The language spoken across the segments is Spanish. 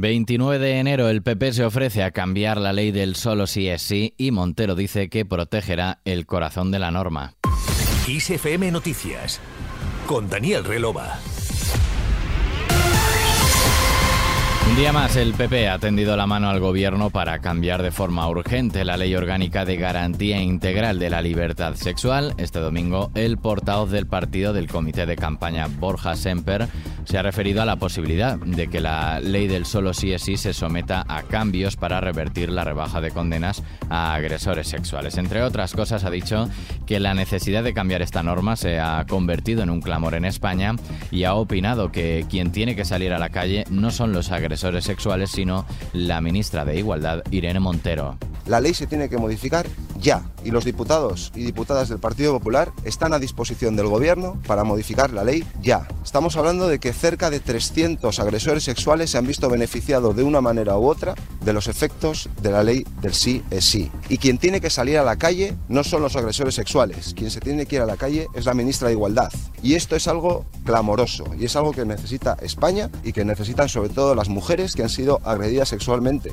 29 de enero el PP se ofrece a cambiar la ley del solo si es sí y Montero dice que protegerá el corazón de la norma. ISFM Noticias con Daniel Relova. Día más, el PP ha tendido la mano al gobierno para cambiar de forma urgente la ley orgánica de garantía integral de la libertad sexual. Este domingo, el portavoz del partido del comité de campaña, Borja Semper, se ha referido a la posibilidad de que la ley del solo sí es sí se someta a cambios para revertir la rebaja de condenas a agresores sexuales. Entre otras cosas, ha dicho que la necesidad de cambiar esta norma se ha convertido en un clamor en España y ha opinado que quien tiene que salir a la calle no son los agresores sexuales, sino la ministra de Igualdad, Irene Montero. La ley se tiene que modificar ya y los diputados y diputadas del Partido Popular están a disposición del Gobierno para modificar la ley ya. Estamos hablando de que cerca de 300 agresores sexuales se han visto beneficiados de una manera u otra de los efectos de la ley del sí es sí. Y quien tiene que salir a la calle no son los agresores sexuales, quien se tiene que ir a la calle es la ministra de Igualdad. Y esto es algo clamoroso y es algo que necesita España y que necesitan sobre todo las mujeres que han sido agredidas sexualmente.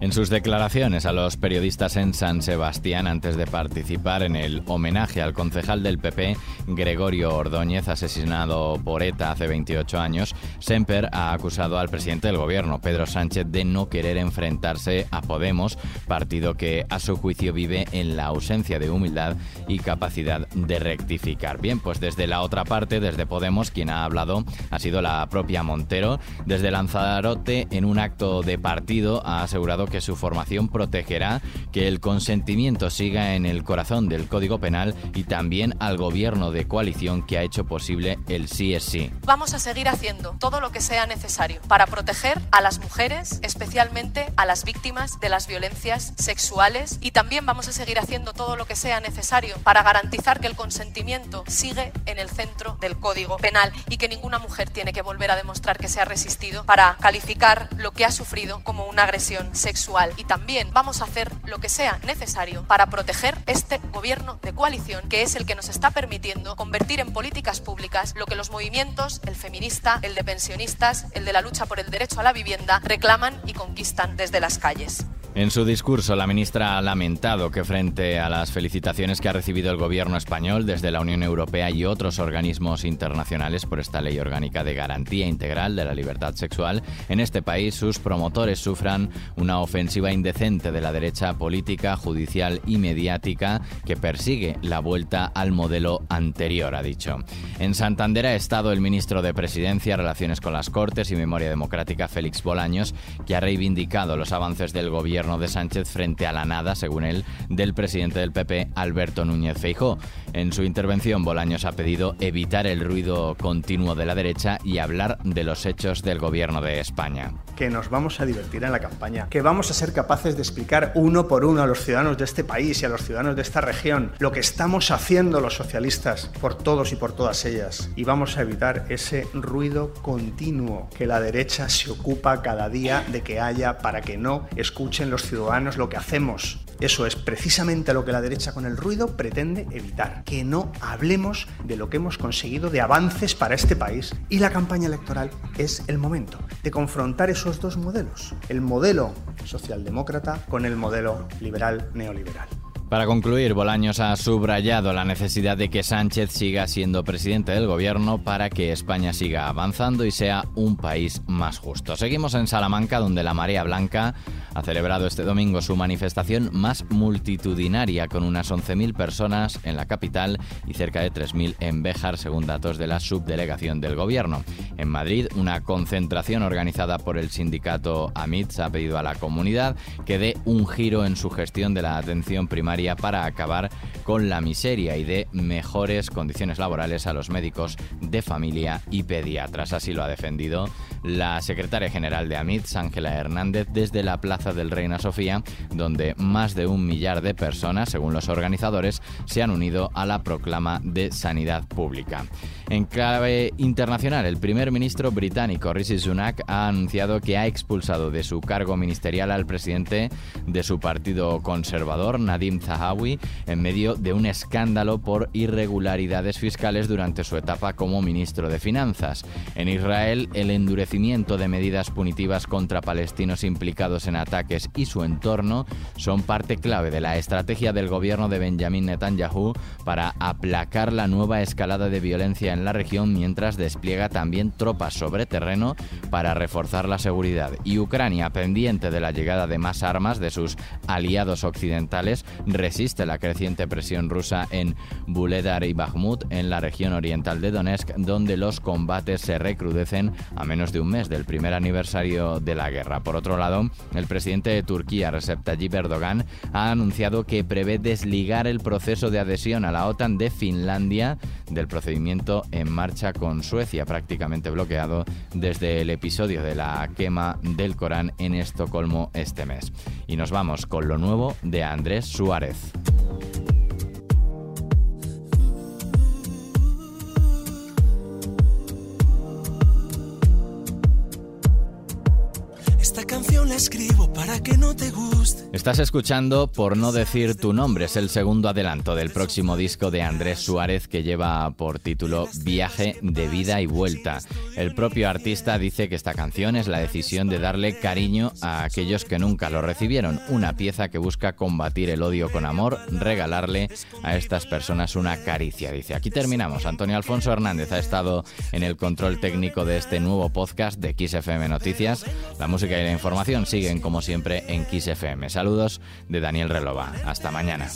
En sus declaraciones a los periodistas en San Sebastián antes de participar en el homenaje al concejal del PP, Gregorio Ordóñez, asesinado por ETA hace 28 años, Semper ha acusado al presidente del gobierno, Pedro Sánchez, de no querer enfrentarse a Podemos, partido que a su juicio vive en la ausencia de humildad y capacidad de rectificar. Bien, pues desde la otra parte, desde Podemos, quien ha hablado ha sido la propia Montero. Desde Lanzarote, en un acto de partido, ha asegurado que su formación protegerá que el consentimiento siga en el corazón del Código Penal y también al gobierno de coalición que ha hecho posible el sí es sí. Vamos a seguir haciendo todo lo que sea necesario para proteger a las mujeres, especialmente a las víctimas de las violencias sexuales y también vamos a seguir haciendo todo lo que sea necesario para garantizar que el consentimiento sigue en el centro del Código Penal y que ninguna mujer tiene que volver a demostrar que se ha resistido para calificar lo que ha sufrido como una agresión sexual y también vamos a hacer lo que sea necesario para proteger este gobierno de coalición que es el que nos está permitiendo convertir en políticas públicas lo que los movimientos, el feminista, el de pensionistas, el de la lucha por el derecho a la vivienda, reclaman y conquistan desde las calles. En su discurso, la ministra ha lamentado que frente a las felicitaciones que ha recibido el gobierno español desde la Unión Europea y otros organismos internacionales por esta ley orgánica de garantía integral de la libertad sexual, en este país sus promotores sufran una ofensiva indecente de la derecha política, judicial y mediática que persigue la vuelta al modelo anterior, ha dicho. En Santander ha estado el ministro de Presidencia, Relaciones con las Cortes y Memoria Democrática, Félix Bolaños, que ha reivindicado los avances del gobierno de Sánchez frente a la nada, según él, del presidente del PP, Alberto Núñez Feijó. En su intervención, Bolaños ha pedido evitar el ruido continuo de la derecha y hablar de los hechos del gobierno de España. Que nos vamos a divertir en la campaña, que vamos a ser capaces de explicar uno por uno a los ciudadanos de este país y a los ciudadanos de esta región lo que estamos haciendo los socialistas por todos y por todas ellas. Y vamos a evitar ese ruido continuo que la derecha se ocupa cada día de que haya para que no escuchen los ciudadanos lo que hacemos. Eso es precisamente lo que la derecha con el ruido pretende evitar, que no hablemos de lo que hemos conseguido de avances para este país. Y la campaña electoral es el momento de confrontar esos dos modelos, el modelo socialdemócrata con el modelo liberal neoliberal. Para concluir, Bolaños ha subrayado la necesidad de que Sánchez siga siendo presidente del gobierno para que España siga avanzando y sea un país más justo. Seguimos en Salamanca, donde la Marea Blanca ha celebrado este domingo su manifestación más multitudinaria, con unas 11.000 personas en la capital y cerca de 3.000 en Béjar, según datos de la subdelegación del gobierno. En Madrid, una concentración organizada por el sindicato AMITS ha pedido a la comunidad que dé un giro en su gestión de la atención primaria para acabar con la miseria y de mejores condiciones laborales a los médicos de familia y pediatras. Así lo ha defendido la secretaria general de AMITS, Ángela Hernández, desde la Plaza del Reina Sofía, donde más de un millar de personas, según los organizadores, se han unido a la proclama de sanidad pública. En clave internacional, el primer ministro británico Rishi Sunak ha anunciado que ha expulsado de su cargo ministerial al presidente de su partido conservador, Nadim Zahawi, en medio de un escándalo por irregularidades fiscales durante su etapa como ministro de Finanzas. En Israel, el endurecimiento de medidas punitivas contra palestinos implicados en ataques y su entorno son parte clave de la estrategia del gobierno de Benjamin Netanyahu para aplacar la nueva escalada de violencia en la región mientras despliega también tropas sobre terreno para reforzar la seguridad. Y Ucrania, pendiente de la llegada de más armas de sus aliados occidentales, resiste la creciente presión rusa en Buledar y Bakhmut, en la región oriental de Donetsk, donde los combates se recrudecen a menos de un mes del primer aniversario de la guerra. Por otro lado, el presidente de Turquía, Recep Tayyip Erdogan, ha anunciado que prevé desligar el proceso de adhesión a la OTAN de Finlandia del procedimiento en marcha con Suecia, prácticamente bloqueado desde el episodio de la quema del Corán en Estocolmo este mes. Y nos vamos con lo nuevo de Andrés Suárez. です。Canción la escribo para que no te guste. Estás escuchando Por no decir tu nombre, es el segundo adelanto del próximo disco de Andrés Suárez que lleva por título Viaje de vida y vuelta. El propio artista dice que esta canción es la decisión de darle cariño a aquellos que nunca lo recibieron, una pieza que busca combatir el odio con amor, regalarle a estas personas una caricia, dice. Aquí terminamos. Antonio Alfonso Hernández ha estado en el control técnico de este nuevo podcast de XFM Noticias. La música y información siguen como siempre en Kiss FM. Saludos de Daniel Relova. Hasta mañana.